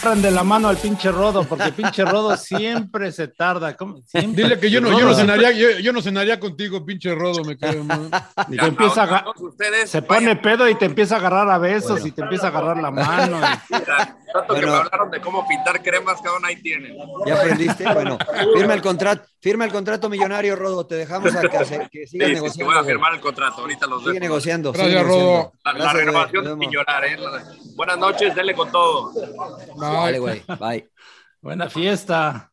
Agarran de la mano al pinche Rodo, porque pinche Rodo siempre se tarda. ¿cómo? Siempre. Dile que yo no, yo no cenaría, yo, yo no cenaría contigo, pinche Rodo, me quedo mal. Y te empieza a se pone pedo y te empieza a agarrar a besos y te empieza a agarrar la mano. Tanto que Bueno. me hablaron de cómo pintar cremas, cabrón, ahí tienen. ¿Ya aprendiste? Bueno, firma el contrato, firma el contrato millonario, Rodo. Te dejamos a que, que Sí, sigas sí, sí, negociando. voy a firmar el contrato. Ahorita los Sigue negociando. Gracias, sigue negociando. Rodo. La, renovación sin llorar, ¿eh? Buenas noches, denle con todo. Dale, güey. Bye. Buena fiesta.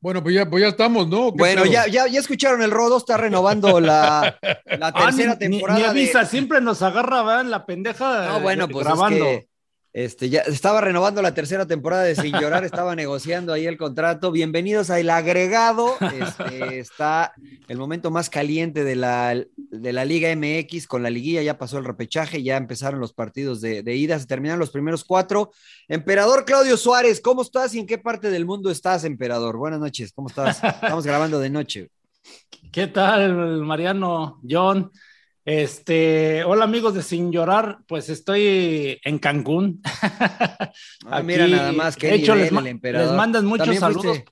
Bueno, pues ya, pues ya estamos, ¿no? ¿Qué Bueno, ya, ya, ya escucharon, el Rodo está renovando la, la Ah, tercera ni- ni- temporada. Ni, de- avisa, siempre nos agarra, ¿verdad? La pendeja. No, bueno, eh, pues grabando. es que este, ya estaba renovando la tercera temporada de Sin Llorar, estaba negociando ahí el contrato. Bienvenidos al agregado. Este, está el momento más caliente de la, de la Liga MX con la liguilla. Ya pasó el repechaje, ya empezaron los partidos de, de ida, se terminaron los primeros cuatro. Emperador Claudio Suárez, ¿cómo estás y en qué parte del mundo estás, Emperador? Buenas noches, ¿cómo estás? Estamos grabando de noche. ¿Qué tal, Mariano, John? Este, hola amigos de Sin Llorar, pues estoy en Cancún. Ah, mira nada más, qué de hecho, nivel les, el emperador. les mandan muchos ¿También saludos. fuiste?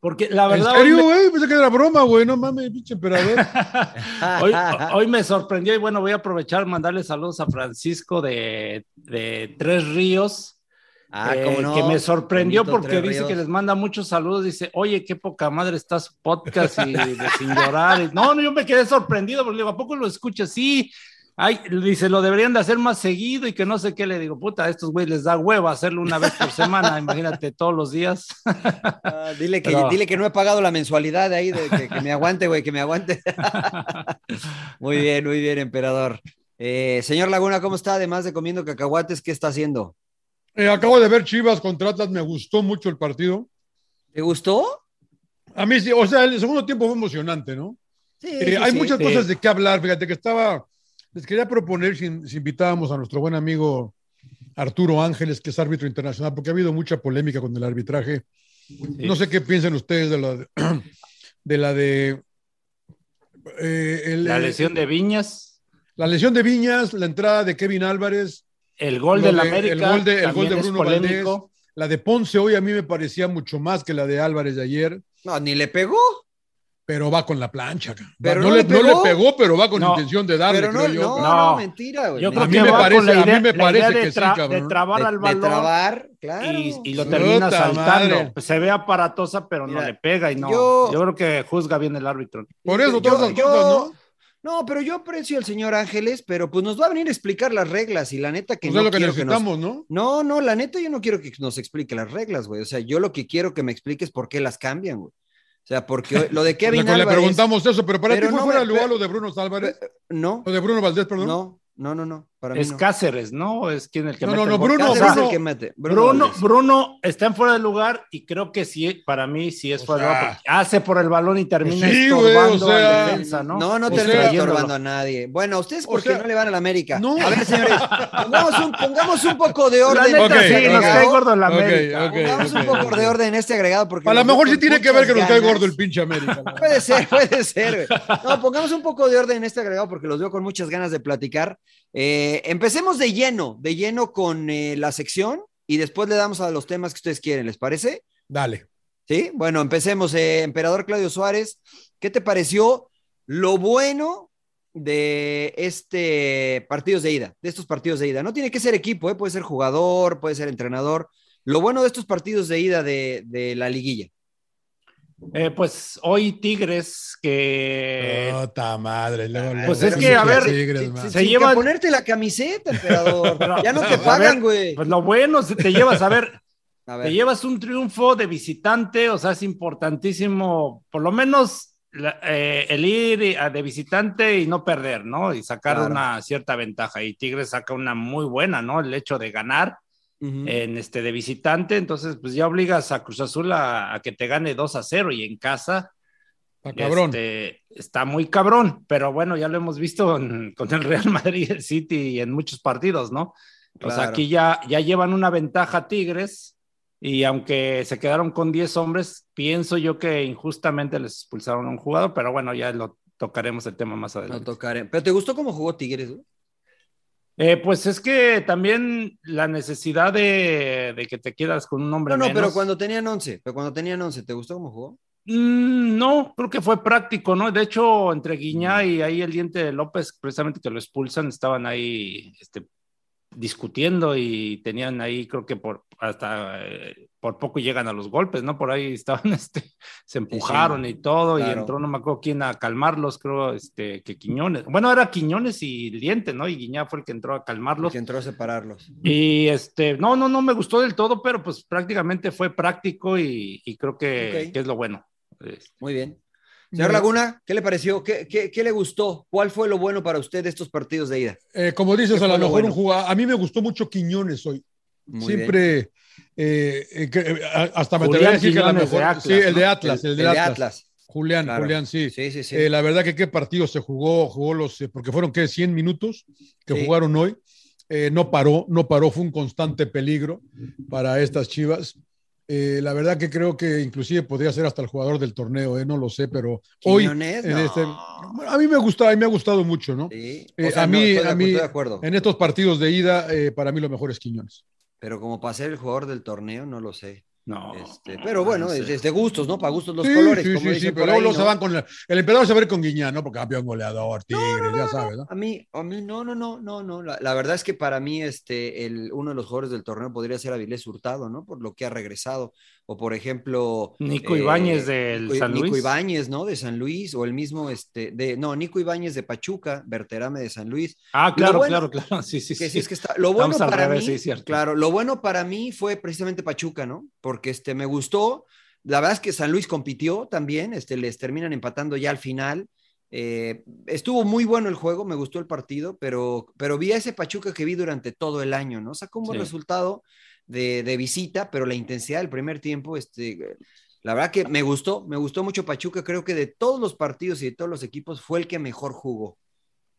Porque la ¿En verdad, hoy serio, me- güey? Pensé que era broma, güey. No mames, pinche emperador. hoy, hoy me sorprendió y bueno, voy a aprovechar mandarle saludos a Francisco de, de Tres Ríos. Ah, eh, no. que me sorprendió porque dice Ríos. que les manda muchos saludos. Dice, oye, qué poca madre está su podcast y de sin llorar. No, no, yo me quedé sorprendido porque le digo, ¿a poco lo escuchas? Sí. Ay, dice, lo deberían de hacer más seguido y que no sé qué. Le digo, puta, a estos güeyes les da hueva hacerlo una vez por semana. Imagínate todos los días. Ah, dile, que, Pero- dile que no he pagado la mensualidad de ahí, de que, que me aguante, güey, que me aguante. muy bien, muy bien, emperador. Eh, señor Laguna, ¿cómo está? Además de comiendo cacahuates, ¿qué está haciendo? Eh, acabo de ver Chivas contra Atlas, me gustó mucho el partido. ¿Te gustó? A mí sí, o sea, el segundo tiempo fue emocionante, ¿no? Sí, Eh, sí, hay sí. muchas sí. cosas de qué hablar. Fíjate que estaba, les quería proponer si, si invitábamos a nuestro buen amigo Arturo Ángeles, que es árbitro internacional, porque ha habido mucha polémica con el arbitraje. No sé qué piensan ustedes de la de, de la de eh, el- La lesión de Viñas, la lesión de Viñas, la entrada de Kevin Álvarez, el gol del de- América. el gol de- el gol de Bruno polémico. la de Ponce hoy a mí me parecía mucho más que la de Álvarez de ayer, No, ni le pegó. pero va con la plancha. Pero no, no le, le no pegó. le pegó, pero va con No, intención de darle, Pero no, creo yo. no, no, No. mentira, güey. Yo creo A mí que me va parece- con la a mí me parece de, que sí, cabrón. de trabar de, al de balón trabar, claro. y, y lo termina saltando. madre. Se ve aparatosa, pero Mira, no le pega y no. yo- Yo, creo que juzga bien el árbitro. Por eso, Yo- todas yo- cosas, ¿no? No, pero yo aprecio al señor Ángeles, pero pues nos va a venir a explicar las reglas y la neta que Pues no es lo que quiero que nos- necesitamos, ¿no? No, no, la neta yo no quiero que nos explique las reglas, güey. O sea, yo lo que quiero que me expliques por qué las cambian, güey. O sea, porque lo de Kevin Le, le Álvarez... preguntamos eso, pero para Pero ti no fuera me- lugar lo de Bruno Álvarez, No, lo de Bruno Valdés, perdón. no, no, no, no, para mí Es no. Cáceres, ¿no? Es quien el que No, mete no, no. Bruno, Cáceres es Bruno- el que mete. Bruno. Bruno está en fuera de lugar y creo que sí, para mí sí es O fuera de lugar. Hace por el balón y termina sí, güey, estorbando o sea, al defensa, ¿no? No, no O termina estorbando a nadie. Bueno, ustedes O porque sea, no le van a la América. no. A ver, señores, pongamos un, pongamos un poco de La orden. neta Ok, sí, nos ok. cae gordo la América. ok. Pongamos un poco de orden en este agregado porque A lo mejor sí tiene que ver que nos cae gordo el pinche América. Puede ser, puede ser. güey. No, pongamos un poco de orden en este agregado porque los veo con muchas ganas de platicar. Eh, empecemos de lleno, de lleno con eh, la sección y después le damos a los temas que ustedes quieren, ¿les parece? Dale. Sí, bueno, empecemos. eh, Emperador Claudio Suárez, ¿qué te pareció lo bueno de este partidos de ida, de estos partidos de ida? No tiene que ser equipo, ¿eh? puede ser jugador, puede ser entrenador. Lo bueno de estos partidos de ida de, de la liguilla. Eh, pues hoy Tigres que. Puta madre. luego- Pues luego- es que, a ver, Tigres, sí, Se lleva llevan- ponerte la camiseta, emperador. Pero- ya no te a pagan, güey. Pues lo bueno, si te llevas a ver, A te ver, llevas un triunfo de visitante, o sea, es importantísimo, por lo menos la- eh, el ir y- a- de visitante y no perder, ¿no? Y sacar Claro. una cierta ventaja. Y Tigres saca una muy buena, ¿no? El hecho de ganar en este de visitante, entonces pues ya obligas a Cruz Azul a, a que te gane 2 a 0 y en casa Está cabrón. este, está muy cabrón, pero bueno, ya lo hemos visto en- con el Real Madrid, el City y en muchos partidos, ¿no? Claro. aquí ya, ya llevan una ventaja Tigres y aunque se quedaron con 10 hombres, pienso yo que injustamente les expulsaron a un jugador, pero bueno, ya lo tocaremos el tema más adelante. tocaré. Pero ¿te gustó cómo jugó Tigres? Eh, pues es que también la necesidad de, de que te quedas con un hombre No, no, menos. pero cuando tenían 11, pero cuando tenían 11, ¿te gustó cómo jugó? Mm, no, creo que fue práctico, ¿no? De hecho, entre Guiñá Mm. y ahí el diente de López, precisamente que lo expulsan, estaban ahí este, discutiendo y tenían ahí, creo que por hasta eh, por poco llegan a los golpes, ¿no? Por ahí estaban, este, se empujaron y todo, y entró, no me acuerdo quién a calmarlos, creo, este, que Quiñones. Bueno, era Quiñones y el diente, ¿no? Y Guiñá fue el que entró a calmarlos. Que entró a separarlos. Y este, no, no, no me gustó del todo, pero pues prácticamente fue práctico y, y creo que, que es lo bueno. Muy bien. Señor Laguna, ¿qué le pareció? ¿Qué, qué, qué le gustó? ¿Cuál fue lo bueno para usted de estos partidos de ida? Eh, como dices, ¿Qué a lo mejor bueno? un jugador. A mí me gustó mucho Quiñones hoy. Muy Siempre. eh, eh, hasta me Julián atrevería a decir que a lo mejor. Atlas, sí, el de ¿no? Atlas, el, El de, de Atlas. Atlas. Julián, Claro. Julián, sí. Sí, sí, sí. Eh, la verdad que qué partido se jugó, jugó los, eh, porque fueron que 100 minutos que Sí. jugaron hoy. Eh, no paró, no paró, fue un constante peligro para estas Chivas. Eh, la verdad que creo que inclusive podría ser hasta el jugador del torneo, eh, no lo sé, pero hoy Quiñones, en no. este, a mí me gusta, a mí me ha gustado mucho, ¿no? Sí. Eh, O sea, a mí, a mí, de acuerdo. en estos partidos de ida, eh, para mí lo mejor es Quiñones. Pero como para ser el jugador del torneo, no lo sé. No. Este, pero bueno, no sé. es, es de gustos, ¿no? Para gustos los sí, colores, sí, como sí, sí, pero ahí, luego se ¿no? van con el, el emperador se va a ver con Guiñán, ¿no? Porque campeón goleador, Tigres, ya sabes, ¿no? A mí, a mí no, no, no, no, no. La, la verdad es que para mí, este, el, uno de los jugadores del torneo podría ser Avilés Hurtado, ¿no? Por lo que ha regresado. O por ejemplo. Nico Ibáñez del Nico, San Nico Luis. Ibáñez, ¿no? De San Luis. O el mismo, este, de, no, Nico Ibáñez de Pachuca, Berterame de San Luis. Ah, claro, bueno- claro, claro. Sí, sí, Que sí. sí, es que está. Lo bueno Estamos para revés, mí, sí, cierto. claro, lo bueno para mí fue precisamente Pachuca, ¿no? Porque este me gustó. La verdad es que San Luis compitió también, este, les terminan empatando ya al final. Eh, estuvo muy bueno el juego, me gustó el partido, pero, pero vi a ese Pachuca que vi durante todo el año, ¿no? Sacó un buen Sí. resultado de, de visita, pero la intensidad del primer tiempo, este, la verdad que me gustó, me gustó mucho Pachuca. Creo que de todos los partidos y de todos los equipos fue el que mejor jugó.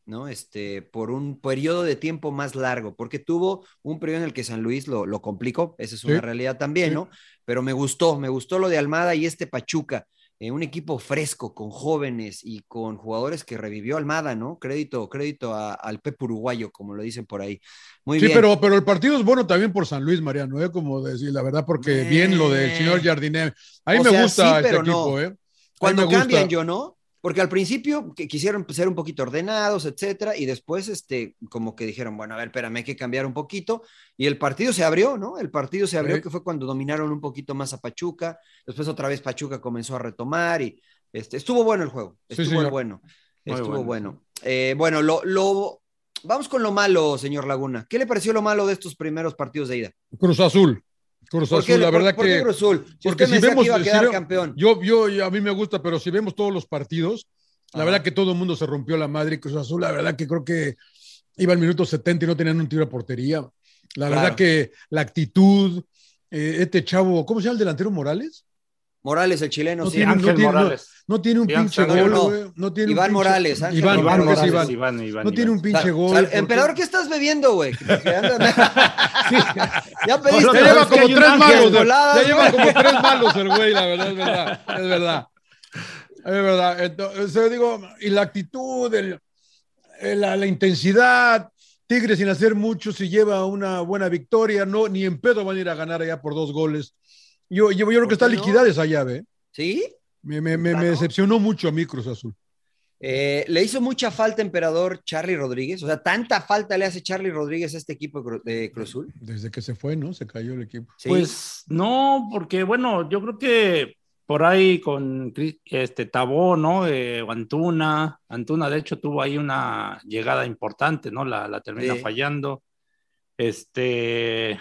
¿No? Este, por un periodo de tiempo más largo, porque tuvo un periodo en el que San Luis lo, lo complicó, esa es una Sí. realidad también, Sí. ¿no? Pero me gustó, me gustó lo de Almada y este Pachuca, eh, un equipo fresco, con jóvenes y con jugadores que revivió Almada, ¿no? Crédito, crédito a- al Pep uruguayo, como lo dicen por ahí. Muy sí, bien. pero, pero el partido es bueno también por San Luis, Mariano, ¿eh? como decir, la verdad, porque Eh. bien lo del señor Jardiné. A mí O me sea, gusta sí, este equipo. ¿eh? Cuando cambian, yo no, porque al principio que quisieron ser un poquito ordenados, etcétera, y después, este, como que dijeron, bueno, a ver, espérame, hay que cambiar un poquito, y el partido se abrió, ¿no? El partido se abrió, Sí. que fue cuando dominaron un poquito más a Pachuca, después otra vez Pachuca comenzó a retomar, y este, estuvo bueno el juego, Sí, estuvo bueno, Muy estuvo bueno. bueno. Eh, bueno, lo, lo, vamos con lo malo, señor Laguna. ¿Qué le pareció lo malo de estos primeros partidos de ida? Cruz Azul. Cruz ¿Por Azul, qué, la por- verdad por qué que. Cruz Azul? Si porque si vemos- que iba a quedar campeón. Yo, yo, a mí me gusta, pero si vemos todos los partidos, la Ajá. verdad que todo el mundo se rompió la madre Cruz Azul, la verdad que creo que iba al minuto 70 y no tenían un tiro a portería. La verdad que la actitud, eh, este chavo, ¿cómo se llama el delantero Morales? Morales, el chileno, No sí. tiene- Ángel tiene- Morales. No tiene un Iván pinche Sánchez, gol, no. güey. No tiene un Iván pinche- Morales, Ángel Iván, es Morales, Iván. Iván, Iván, No tiene un Iván. pinche Sal- gol. sal- porque- emperador, ¿qué estás bebiendo, güey? Ya pediste. Ya lleva como tres malos. Ya lleva como tres malos el güey, la verdad, es verdad. Es verdad. Es verdad. Entonces, yo digo, y la actitud, el- el- la, la intensidad. Tigres sin hacer mucho, si lleva una buena victoria, no, ni en pedo van a ir a ganar allá por dos goles. Yo, yo, yo creo ¿Por que está no? liquidada esa llave. ¿eh? ¿Sí? Me, me, me, me ¿no? decepcionó mucho a mí Cruz Azul. Eh, le hizo mucha falta, emperador, Charlie Rodríguez. O sea, tanta falta le hace Charlie Rodríguez a este equipo de Cruzul. Desde que se fue, ¿no? Se cayó el equipo. Pues no, porque bueno, yo creo que por ahí con este Tabó, ¿no? Eh, Antuna, Antuna de hecho tuvo ahí una llegada importante, ¿no? La, la termina fallando. Este,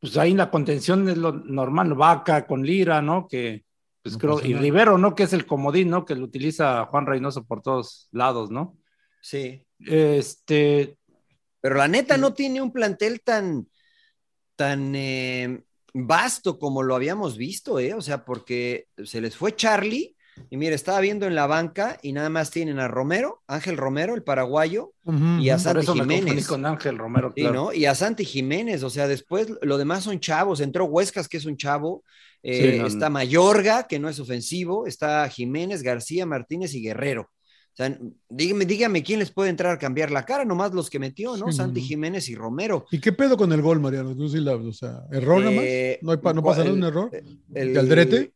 pues ahí la contención es lo normal, Vaca con Lira, ¿no? Que pues creo, y Rivero, ¿no? Que es el comodín, ¿no? Que lo utiliza Juan Reynoso por todos lados, ¿no? Sí. Este. Pero la neta no tiene un plantel tan, tan eh, vasto como lo habíamos visto, ¿eh? O sea, porque se les fue Charlie, y mire, estaba viendo en la banca y nada más tienen a Romero, Ángel Romero, el paraguayo, y a Santi Jiménez. con Ángel Romero, ¿no? Y a Santi Jiménez, o sea, después lo demás son chavos. Entró Huescas, que es un chavo, eh, está Mayorga, que no es ofensivo, está Jiménez, García, Martínez y Guerrero. O sea, dígame, dígame quién les puede entrar a cambiar la cara, nomás los que metió, ¿no? Santi Jiménez y Romero. ¿Y qué pedo con el gol, Mariano? O sea, ¿error nomás? Eh, ¿No, hay ¿No pasa nada un error? El, ¿Caldrete?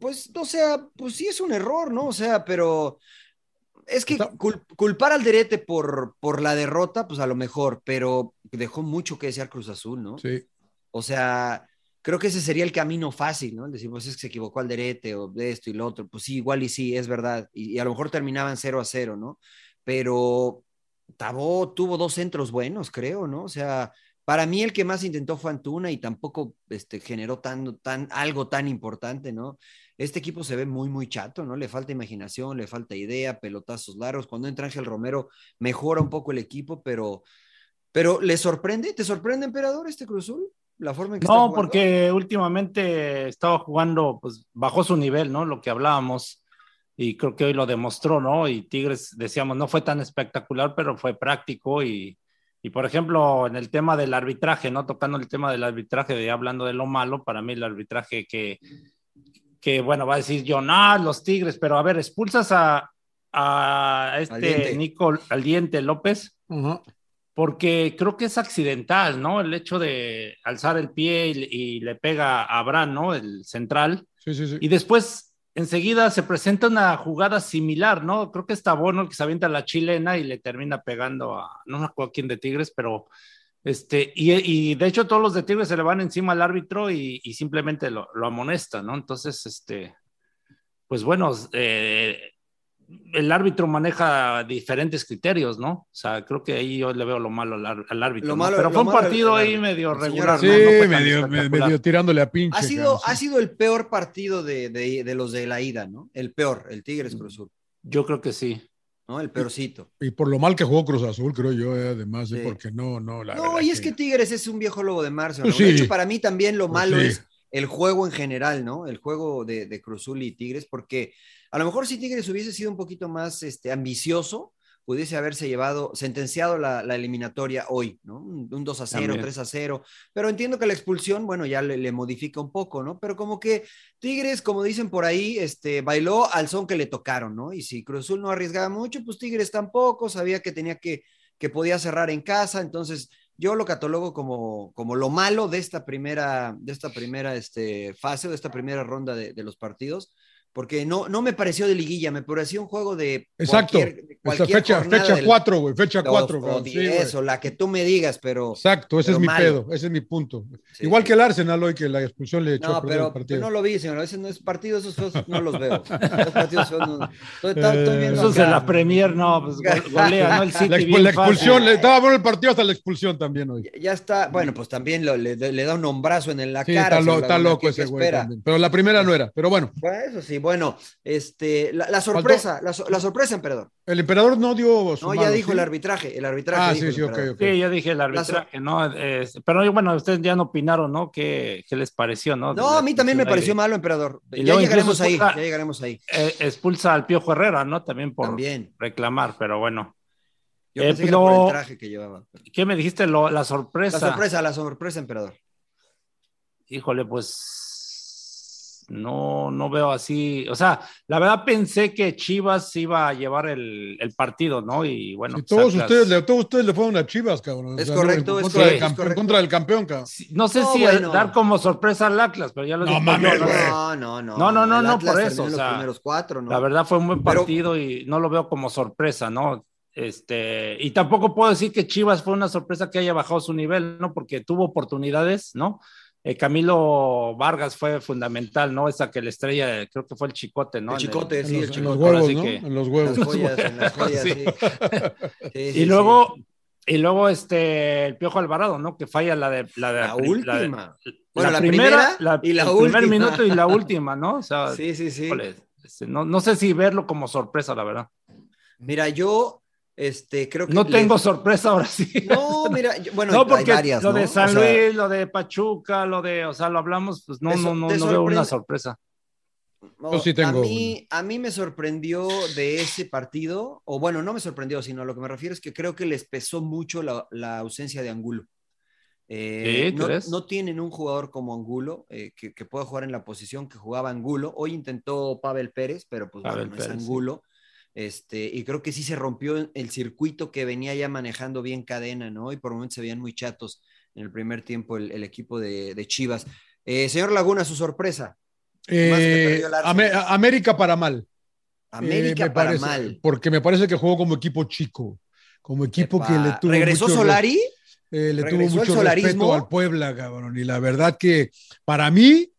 Pues, o sea, pues sí es un error, ¿no? O sea, pero es que culpar al Derete por, por la derrota, pues a lo mejor, pero dejó mucho que desear Cruz Azul, ¿no? Sí. O sea, creo que ese sería el camino fácil, ¿no? Decir, pues es que se equivocó al derete o de esto y lo otro. Pues sí, igual y sí, es verdad. Y, a lo mejor terminaban 0 a 0, ¿no? Pero Tabó tuvo dos centros buenos, creo, ¿no? O sea, para mí el que más intentó fue Antuna y tampoco este, generó tan, tan, algo tan importante, ¿no? Este equipo se ve muy, muy chato, ¿no? Le falta imaginación, le falta idea, pelotazos largos. Cuando entra Ángel Romero, mejora un poco el equipo, pero, pero ¿le sorprende? ¿Te sorprende, emperador, este Cruz Azul? la forma en que No, porque últimamente estaba jugando, pues bajó su nivel, ¿no? Lo que hablábamos. Y creo que hoy lo demostró, ¿no? Y Tigres, decíamos, no fue tan espectacular, pero fue práctico. Y, y por ejemplo, en el tema del arbitraje, ¿no? Tocando el tema del arbitraje, de hablando de lo malo, para mí el arbitraje que, que bueno, va a decir yo, no, los Tigres, pero a ver, expulsas a, a este Nico al diente López porque creo que es accidental, ¿no? El hecho de alzar el pie y, le pega a Abraham, ¿no? El central. Sí, sí, sí. Y después, enseguida, se presenta una jugada similar, ¿no? Creo que está Bono el que se avienta la chilena y le termina pegando a, no me acuerdo quién de Tigres, pero, este, y, de hecho todos los de Tigres se le van encima al árbitro y, simplemente lo, lo amonesta, ¿no? Entonces, este, pues bueno, eh, el árbitro maneja diferentes criterios, ¿no? O sea, creo que ahí yo le veo lo malo al, árbitro. Pero fue un partido ahí medio regular. Sí, medio, tirándole a pinche. Ha sido, ha sido el peor partido de, los de la ida, ¿no? El peor, el Tigres Cruz Azul. Yo creo que sí. ¿no? El peorcito. Y, por lo mal que jugó Cruz Azul, creo yo, eh, además, ¿eh? porque no, no. La no, y es que... Tigres es un viejo lobo de marzo. Pues de hecho, para mí también lo pues malo es el juego en general, ¿no? El juego de, de Cruz Azul y Tigres, porque a lo mejor si Tigres hubiese sido un poquito más este, ambicioso, pudiese haberse llevado, sentenciado la, eliminatoria hoy, ¿no? Un 2 a 0, 3 a 0. Pero entiendo que la expulsión, bueno, ya le, modifica un poco, ¿no? Pero como que Tigres, como dicen por ahí, este, bailó al son que le tocaron, ¿no? Y si Cruz Azul no arriesgaba mucho, pues Tigres tampoco, sabía que tenía que, que podía cerrar en casa, entonces yo lo catalogo como, como lo malo de esta primera, de esta primera este, fase, de esta primera ronda de, de los partidos porque no, no me pareció de liguilla, me pareció un juego de. Exacto. Cualquier, fecha, fecha cuatro, güey, fecha cuatro. eso, la que tú me digas, pero. Exacto, ese es mi pedo, ese es mi punto. Igual que el Arsenal hoy, que la expulsión le echó no, pero, el partido. no lo vi, señor, a veces no es partido, esos no los veo. Los partidos estoy, viendo Esos de la Premier, no, pues golea, ¿no? El City la, expulsión, le estaba bueno el partido hasta la expulsión también hoy. Ya, está, bueno, pues también le, da un hombrazo en la cara. Está, loco ese güey. Pero la primera no era, pero bueno. Pues eso sí, bueno, este, la, sorpresa, la, sorpresa, emperador. El emperador no dio No, ya dijo el arbitraje, el arbitraje. Ah, sí, sí, ok, Sí, ya dije el arbitraje, ¿no? pero bueno, ustedes ya no opinaron, ¿no? ¿Qué, qué les pareció, no? No, a mí también me pareció malo, emperador. ya llegaremos ahí, ya llegaremos ahí. Eh, expulsa al Piojo Herrera, ¿no? También por reclamar, pero bueno. Yo eh, pensé que por el traje que llevaba. ¿Qué me dijiste? la sorpresa. La sorpresa, la sorpresa, emperador. Híjole, pues no, no veo así. O sea, la verdad pensé que Chivas iba a llevar el, el partido, ¿no? Y bueno. Y todos, ustedes, le, todos ustedes le fueron a Chivas, cabrón. Es O sea, correcto, en es contra, correcto, campeón, es en contra del campeón, cabrón. No sé No, si bueno. dar como sorpresa al Atlas, pero ya lo No dije. mames, yo. No, no, no. No, no, no, no, por eso, los primeros cuatro, ¿no? La verdad fue un buen Pero- partido y no lo veo como sorpresa, ¿no? Este, y tampoco puedo decir que Chivas fue una sorpresa que haya bajado su nivel, ¿no? Porque tuvo oportunidades, ¿no? Eh, Camilo Vargas fue fundamental, ¿no? Esa que la estrella, creo que fue el chicote, ¿no? El chicote, En sí, los, el en los chicote. huevos, ¿no? que- En los En huevos. las joyas, en las joyas, Sí. sí. Sí, sí, y luego, y luego este, el Piojo Alvarado, ¿no? Que falla la de la, de, La la de- última. Bueno, la primera y la el primer última. minuto y la última, ¿no? O sea, Sí, sí, sí. este, no, no sé si verlo como sorpresa, la verdad. Mira, yo este, creo que. No le- tengo sorpresa ahora sí. No, mira, yo- bueno, no, hay porque varias, lo ¿no? de San O sea, Luis, lo de Pachuca, lo de, o sea, lo hablamos, pues no, so- no, no, no veo una sorpresa. no, Yo sí tengo a, mí, a mí me sorprendió de ese partido, o bueno, no me sorprendió, sino a lo que me refiero es que creo que les pesó mucho la, la ausencia de Angulo. Eh, Sí, ¿tú no, crees? no tienen un jugador como Angulo eh, que, que pueda jugar en la posición que jugaba Angulo. Hoy intentó Pavel Pérez, pero pues Pavel bueno, no es sí. Este, y creo que sí se rompió el circuito que venía ya manejando bien cadena, ¿no? Y por momentos se veían muy chatos en el primer tiempo el, el equipo de, de Chivas. Eh, señor Laguna, su sorpresa. Eh, América para mal. América Eh, para parece- mal. Porque me parece que jugó como equipo chico. Como equipo Epa, que le tuvo. ¿Regresó mucho Solari? le tuvo ¿Regresó el mucho respeto al Puebla, cabrón. Y la verdad que para mí,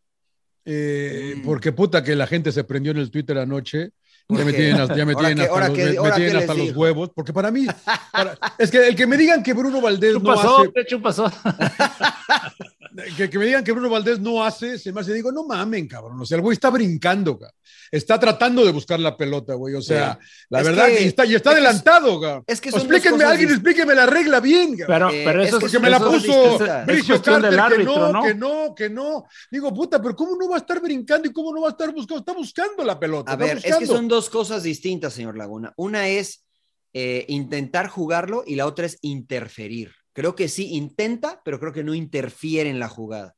Mm. porque puta que la gente se prendió en el Twitter anoche. Ya me tienen, hasta- ya me ¿Ahora tienen qué- hasta, ahora los, me- tienen hasta los huevos, porque para mí, para- es que el que me digan que Bruno Valdés ¿Qué no pasó? hace, ¿Qué pasó? que, que me digan que Bruno Valdés no hace, se me hace, digo, no mamen, cabrón. O sea, el güey está brincando, cabrón. Está tratando de buscar la pelota, güey. O sea, la Es verdad, que- y está, y está es que- adelantado, cabrón. es que explíquenme, alguien explíqueme la regla bien, cabrón. Pero, Eh, pero es eso que es Porque me la puso Bricio Carter del que árbitro, no, ¿no? que no, que no. Digo, puta, pero ¿cómo no va a estar brincando y cómo no va a estar buscando? Está buscando la pelota. A está ver, es que son dos cosas distintas, señor Laguna. Una es eh, intentar jugarlo y la otra es interferir. Creo que sí intenta, pero creo que no interfiere en la jugada.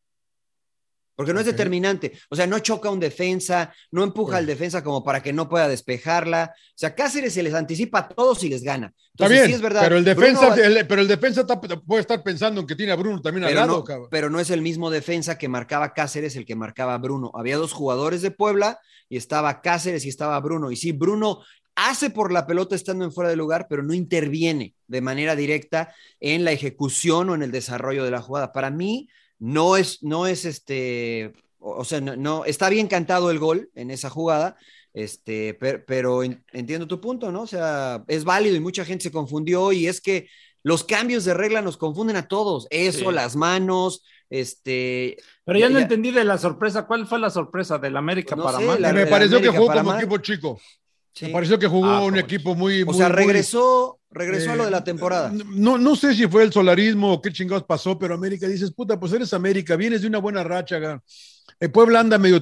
Porque no es determinante. O sea, no choca a un defensa, no empuja al defensa como para que no pueda despejarla. O sea, Cáceres se les anticipa a todos y les gana. Está Entonces, bien, sí es verdad. pero el defensa, el- pero el defensa está- puede estar pensando en que tiene a Bruno también al lado, no, cabrón. pero no es el mismo defensa que marcaba Cáceres el que marcaba Bruno. Había dos jugadores de Puebla y estaba Cáceres y estaba Bruno. Y sí, Bruno hace por la pelota estando en fuera de lugar, pero no interviene de manera directa en la ejecución o en el desarrollo de la jugada. Para mí no es, no es este, o sea, no, no- está bien cantado el gol en esa jugada, este, per- pero, en- entiendo tu punto, ¿no? O sea, es válido y mucha gente se confundió y es que los cambios de regla nos confunden a todos. Eso, Sí. las manos, este. Pero ya, no entendí de la sorpresa. ¿Cuál fue la sorpresa del América Pues no para sé, la- me de pareció que América jugó para como equipo chico. Sí. Me pareció que jugó Ah, un equipo muy, O muy. sea, muy- regresó, regresó a lo de la Eh, temporada. No, no sé si fue el solarismo o qué chingados pasó, pero América dices, puta, pues eres América, vienes de una buena racha. El Puebla anda medio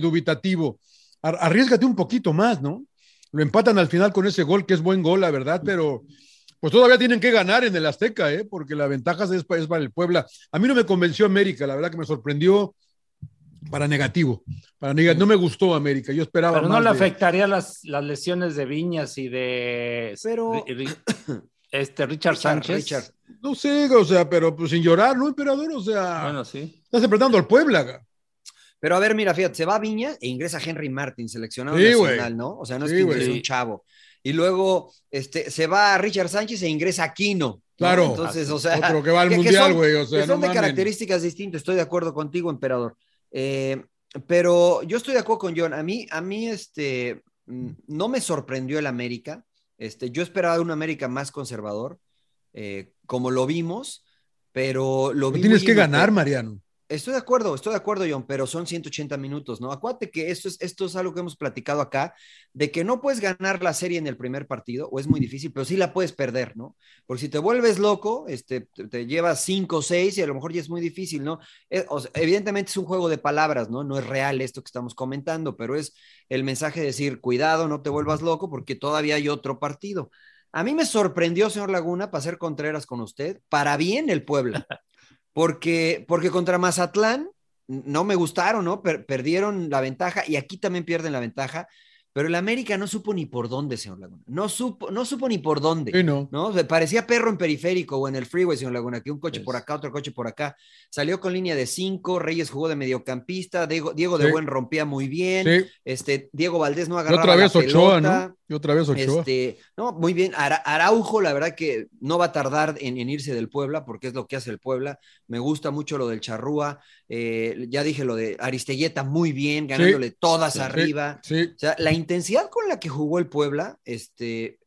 dubitativo. Ar- Arriesgate un poquito más, ¿no? Lo empatan al final con ese gol, que es buen gol, la verdad, pero pues todavía tienen que ganar en el Azteca, ¿eh? Porque la ventaja es para el Puebla. A mí no me convenció América, la verdad que me sorprendió para negativo. Para No me gustó América, yo esperaba Pero no más le de- afectaría las, las lesiones de Viñas y de Pero- este Richard, Richard, Sánchez. Richard. No sé, o sea, pero pues sin llorar, ¿no, emperador? O sea, Bueno, sí. estás enfrentando al Puebla. Pero a ver, mira, fíjate, se va a Viña e ingresa Henry Martin, seleccionado Sí, nacional, güey. ¿no? O sea, no es Sí, que ingrese un chavo. Y luego este, se va a Richard Sánchez e ingresa Aquino. ¿no? Claro. Entonces, o sea. Otro que va al que- que mundial, son- güey. O sea, que no son de mamen. características distintas, estoy de acuerdo contigo, emperador. Eh, pero yo estoy de acuerdo con John. A mí, a mí, este, mm, no me sorprendió el América. Este, yo esperaba un América más conservador, eh, como lo vimos, pero lo Lo vi. tienes que ganar, Mariano. Estoy de acuerdo, estoy de acuerdo, John, pero son 180 minutos, ¿no? Acuérdate que esto es, esto es algo que hemos platicado acá, de que no puedes ganar la serie en el primer partido, o es muy difícil, pero sí la puedes perder, ¿no? Porque si te vuelves loco, este, te, llevas 5 o 6 y a lo mejor ya es muy difícil, ¿no? Eh, evidentemente es un juego de palabras, ¿no? No es real esto que estamos comentando, pero es el mensaje de decir, cuidado, no te vuelvas loco porque todavía hay otro partido. A mí me sorprendió, señor Laguna, para ser Contreras con usted, para bien el Puebla porque, porque contra Mazatlán no me gustaron, ¿no? perdieron la ventaja y aquí también pierden la ventaja. Pero el América no supo ni por dónde, señor Laguna. No supo, no supo ni por dónde. Sí, no. ¿no? Parecía perro en periférico o en el freeway, señor Laguna, que un coche por acá, otro coche por acá. Salió con línea de cinco, Reyes jugó de mediocampista, Diego, Diego de Buen rompía muy bien. Este, Diego Valdés no agarraba. Y otra vez la Ochoa, pelota. ¿no? Y otra vez Ochoa. Este, no, muy bien. Ara- Araujo, la verdad que no va a tardar en, en irse del Puebla, porque es lo que hace el Puebla. Me gusta mucho lo del Charrúa. Eh, ya dije lo de Aristelleta, muy bien, ganándole todas Sí, arriba. Sí. O sea, la intensidad con la que jugó el Puebla, este,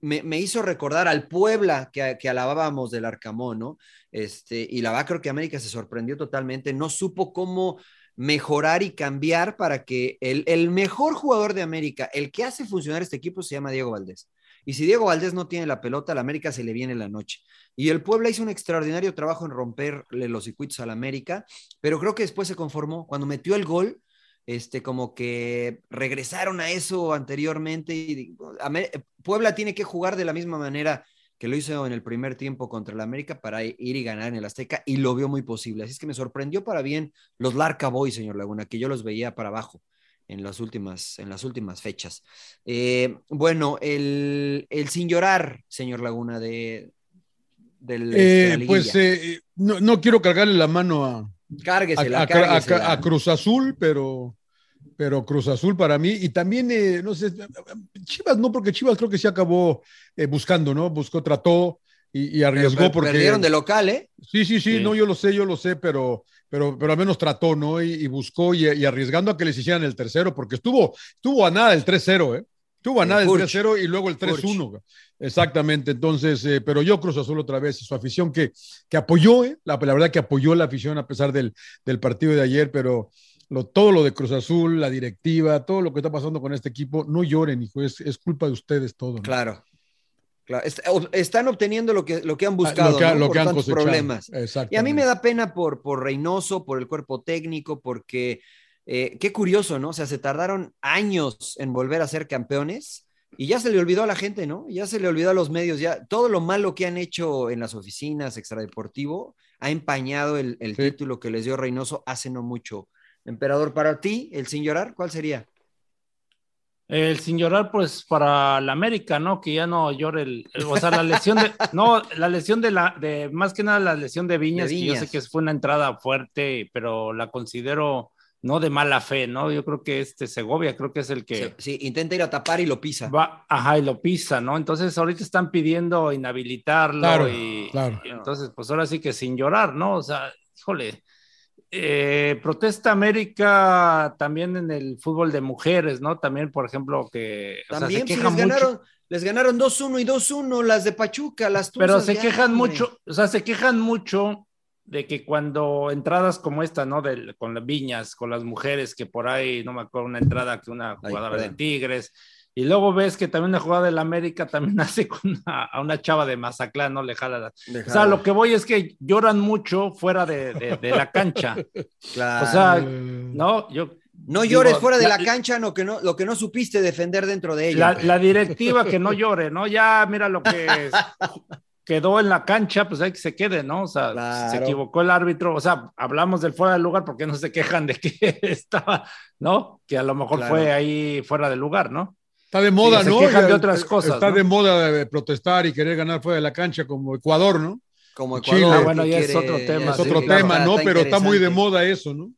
me, me hizo recordar al Puebla que, que alabábamos del Arcamón, ¿no? Este, y la verdad creo que América se sorprendió totalmente, no supo cómo mejorar y cambiar para que el, el mejor jugador de América, el que hace funcionar este equipo, se llama Diego Valdés. Y si Diego Valdés no tiene la pelota, a la América se le viene la noche. Y el Puebla hizo un extraordinario trabajo en romperle los circuitos a la América, pero creo que después se conformó. Cuando metió el gol, este, como que regresaron a eso anteriormente. Y Puebla tiene que jugar de la misma manera que lo hizo en el primer tiempo contra el América para ir y ganar en el Azteca y lo vio muy posible. Así es que me sorprendió para bien los Larca Boys, señor Laguna, que yo los veía para abajo en las últimas, en las últimas fechas. Eh, bueno, el, el sin llorar, señor Laguna, de, del, Eh, de la liguilla. pues eh, no, no quiero cargarle la mano a, Cárguesela, a, a- cárguesela. a- a Cruz Azul, pero, pero Cruz Azul para mí, y también, eh, no sé, Chivas no, porque Chivas creo que sí acabó eh, buscando, ¿no? Buscó, trató y, y arriesgó Pero porque... Perdieron de local, ¿eh? Sí, sí, sí, Sí. no, yo lo sé, yo lo sé, pero, pero, pero al menos trató, ¿no? Y, y buscó y, y arriesgando a que les hicieran el tercero, porque estuvo, estuvo a nada el 3-0, ¿eh? Estuvo a nada el Furch. 3-0 y luego el 3-1. Exactamente, entonces, eh, pero yo Cruz Azul otra vez, su afición que, que apoyó, ¿eh? la, la verdad que apoyó la afición a pesar del, del partido de ayer, pero lo, todo lo de Cruz Azul, la directiva, todo lo que está pasando con este equipo, no lloren, hijo, es, es culpa de ustedes todo. ¿no? Claro. claro. Están obteniendo lo que, lo que han buscado, Ah, lo que, ¿no? lo por que han tantos problemas. Y a mí me da pena por, por Reynoso, por el cuerpo técnico, porque eh, qué curioso, ¿no? O sea, se tardaron años en volver a ser campeones y ya se le olvidó a la gente, ¿no? Ya se le olvidó a los medios, ya todo lo malo que han hecho en las oficinas extradeportivo ha empañado el, el Sí. título que les dio Reynoso hace no mucho. Emperador, para ti, el sin llorar, ¿cuál sería? El sin llorar, pues para la América, ¿no? Que ya no llore el, el- o sea, la lesión de, no, la lesión de la, de, más que nada la lesión de Viñas, De que yo sé que fue una entrada fuerte, pero la considero no de mala fe, ¿no? Yo creo que este Segovia, creo que es el que Sí, intenta ir a tapar y lo pisa. va, ajá, y lo pisa, ¿no? Entonces ahorita están pidiendo inhabilitarlo Claro, y, claro. y entonces, pues ahora sí que sin llorar, ¿no? O sea, híjole. Eh, protesta América también en el fútbol de mujeres, ¿no? También, por ejemplo, que o sea, También se si quejan les mucho. ganaron, les ganaron 2-1 y 2-1 las de Pachuca, las Pero Tuzas, se ya, quejan mucho, o sea, se quejan mucho de que cuando entradas como esta, ¿no? Del- con las viñas, con las mujeres, que por ahí, no me acuerdo, una entrada que una jugadora de perdón. Tigres, y luego ves que también una jugada del América también hace con una- a una chava de Mazatlán, ¿no? Le jala la- O sea, lo que voy es que lloran mucho fuera de, de- de la cancha. Claro. O sea, ¿no? Yo no digo, llores fuera de la- la, cancha, no, que no, lo que no supiste defender dentro de ella. La, la directiva que no llore, ¿no? Ya mira lo que es- quedó en la cancha, pues hay que se quede, ¿no? O sea, Claro. se equivocó el árbitro, o sea, hablamos del fuera del lugar porque no se quejan de que estaba, ¿no? Que a lo mejor Claro. fue ahí fuera del lugar, ¿no? Está de moda, se ¿no? quejan de otras cosas, Está ¿no? de moda de protestar y querer ganar fuera de la cancha como Ecuador, ¿no? Como Chile. Ecuador. Ah, bueno, ya es otro tema, Es sí, otro claro, tema, ¿no? Pero está muy de moda eso, ¿no?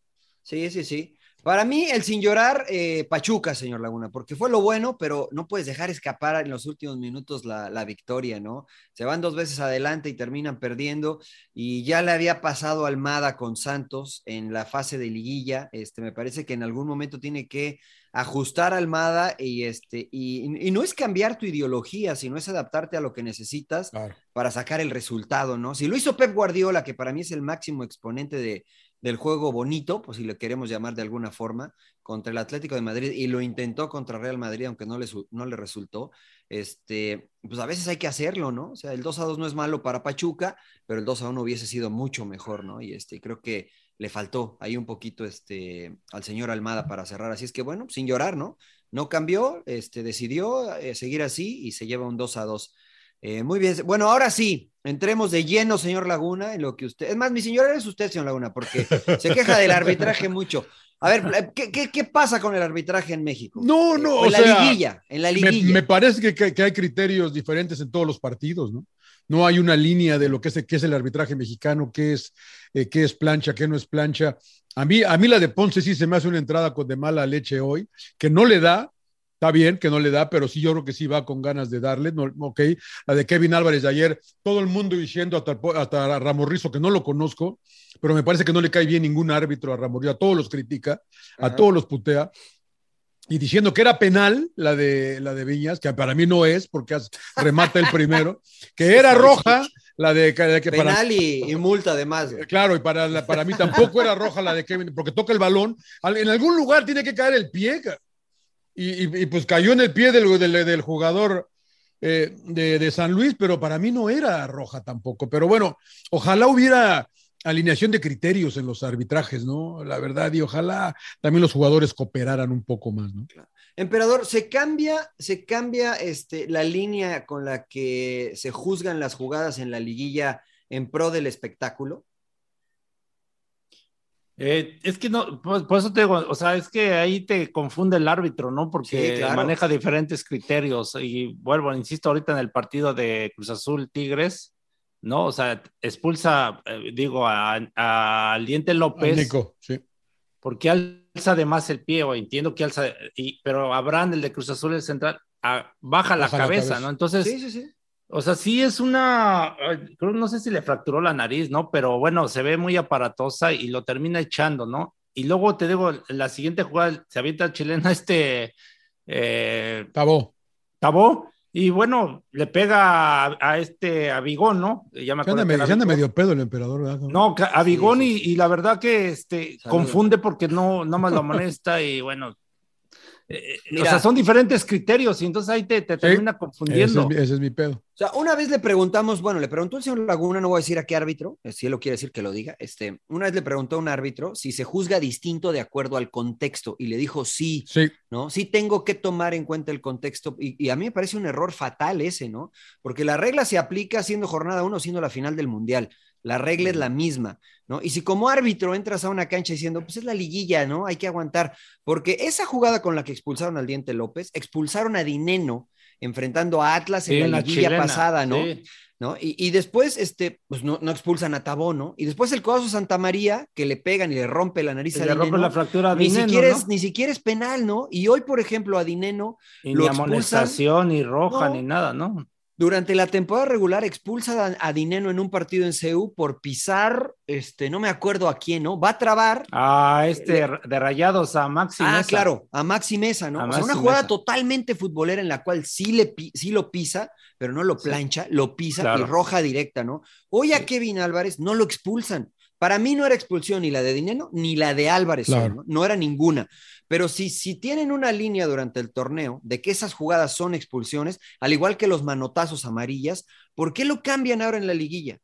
Sí, sí, sí. Para mí, el sin llorar, eh, Pachuca, señor Laguna, porque fue lo bueno, pero no puedes dejar escapar en los últimos minutos la, la victoria, ¿no? Se van dos veces adelante y terminan perdiendo, y ya le había pasado Almada con Santos en la fase de liguilla. Este, me parece que en algún momento tiene que ajustar a Almada y, este, y, y no es cambiar tu ideología, sino es adaptarte a lo que necesitas Claro. para sacar el resultado, ¿no? Si lo hizo Pep Guardiola, que para mí es el máximo exponente de, del juego bonito, pues si le queremos llamar de alguna forma, contra el Atlético de Madrid y lo intentó contra Real Madrid, aunque no le, no le resultó, este, pues a veces hay que hacerlo, ¿no? O sea, el 2 a 2 no es malo para Pachuca, pero el 2 a 1 hubiese sido mucho mejor, ¿no? Y este, creo que le faltó ahí un poquito este, al señor Almada para cerrar. Así es que bueno, sin llorar, ¿no? No cambió, este, decidió eh, seguir así y se lleva un 2 a 2. Eh, muy bien. Bueno, ahora sí, entremos de lleno, señor Laguna, en lo que usted. Es más, mi señor es usted, señor Laguna, porque se queja del arbitraje mucho. A ver, eh, ¿qué, qué, qué pasa con el arbitraje en México? No, no, en o la sea, liguilla, en la Me, liguilla. me parece que, que- que hay criterios diferentes en todos los partidos, ¿no? No hay una línea de lo que es, qué es el arbitraje mexicano, qué es, eh, qué es plancha, qué no es plancha. A mí, a mí la de Ponce sí se me hace una entrada con de mala leche hoy, que no le da, está bien que no le da, pero sí yo creo que sí va con ganas de darle, no, ok. La de Kevin Álvarez de ayer, todo el mundo diciendo hasta, hasta Ramorrizo que no lo conozco, pero me parece que no le cae bien ningún árbitro a Ramorrizo, a todos los critica, a Ajá. todos los putea y diciendo que era penal la de, la de Viñas, que para mí no es, porque remata el primero, que era roja la de que, que para Penal y, y multa además. güey. Claro, y para, la- para mí tampoco era roja la de Kevin, porque toca el balón. Al- En algún lugar tiene que caer el pie. Y, y- pues cayó en el pie del, jugador eh, de, de San Luis, pero para mí no era roja tampoco. Pero bueno, ojalá hubiera alineación de criterios en los arbitrajes, ¿no? La verdad, y ojalá también los jugadores cooperaran un poco más, ¿no? Emperador, ¿se cambia, se cambia este, la línea con la que se juzgan las jugadas en la liguilla en pro del espectáculo? Eh, es que no, pues, por eso te digo, o sea, es que ahí te confunde el árbitro, ¿no? Porque Sí, claro. maneja diferentes criterios. Y vuelvo, insisto, ahorita en el partido de Cruz Azul Tigres, ¿no? O sea, expulsa, eh, digo, a- Diente López. Nico, sí. porque alza de más el pie, o entiendo que alza, y, pero Abraham, el de Cruz Azul, el central, a- baja, la, Baja la cabeza, cabeza. ¿no? Entonces, Sí, sí, sí. O sea, sí es una, creo, no sé si le fracturó la nariz, ¿no? Pero bueno, se ve muy aparatosa y lo termina echando, ¿no? Y luego te digo, la siguiente jugada se avienta el chileno este eh, Tabó. Tabó, y bueno, le pega a, a este, a Vigón, ¿no? Ya me anda, medio, medio pedo el emperador, ¿verdad? No, a Sí, Y, y la verdad que este, confunde porque no, no más lo amonesta y bueno. eh, Mira. o sea, son diferentes criterios y entonces ahí te, te termina Ese confundiendo. es, mi- ese es mi pedo. O sea, una vez le preguntamos, bueno, le preguntó el señor Laguna, no voy a decir a qué árbitro, eh, si él lo quiere decir que lo diga, este, una vez le preguntó a un árbitro si se juzga distinto de acuerdo al contexto y le dijo sí, Sí, ¿no? Sí tengo que tomar en cuenta el contexto y, y a mí me parece un error fatal ese, ¿no? Porque la regla se aplica siendo jornada uno, siendo la final del Mundial. La regla es la misma, ¿no? Y si como árbitro entras a una cancha diciendo, pues es la liguilla, ¿no? Hay que aguantar. Porque esa jugada con la que expulsaron al Diente López, expulsaron a Dineno enfrentando a Atlas Sí, en la liguilla chilena, pasada, ¿no? sí. ¿no? Y, y después, este, pues no, no expulsan a Tabó, ¿no? Y después el codazo Santa María, que le pegan y le rompe la nariz Se a le rompe Dineno, la fractura a ni, Dineno, siquiera ¿no? es, ni siquiera es penal, ¿no? Y hoy, por ejemplo, a Dineno, Y lo ni expulsan. amonestación, ni roja, ni nada, ¿no? Durante la temporada regular expulsa a, Dineno en un partido en CEU por pisar, este, no me acuerdo a quién, ¿no? Va a trabar. A este de rayados, a Maxi. Ah, Mesa. claro, a Maxi Mesa, ¿no? A o sea, una jugada Mesa. totalmente futbolera en la cual sí, le, sí lo pisa, pero no lo plancha, lo pisa Claro. y roja directa, ¿no? Hoy a Sí. Kevin Álvarez no lo expulsan. Para mí no era expulsión ni la de Dineno ni la de Álvarez, Claro. ¿no? No era ninguna. Pero si, si tienen una línea durante el torneo de que esas jugadas son expulsiones, al igual que los manotazos amarillas, ¿por qué lo cambian ahora en la liguilla?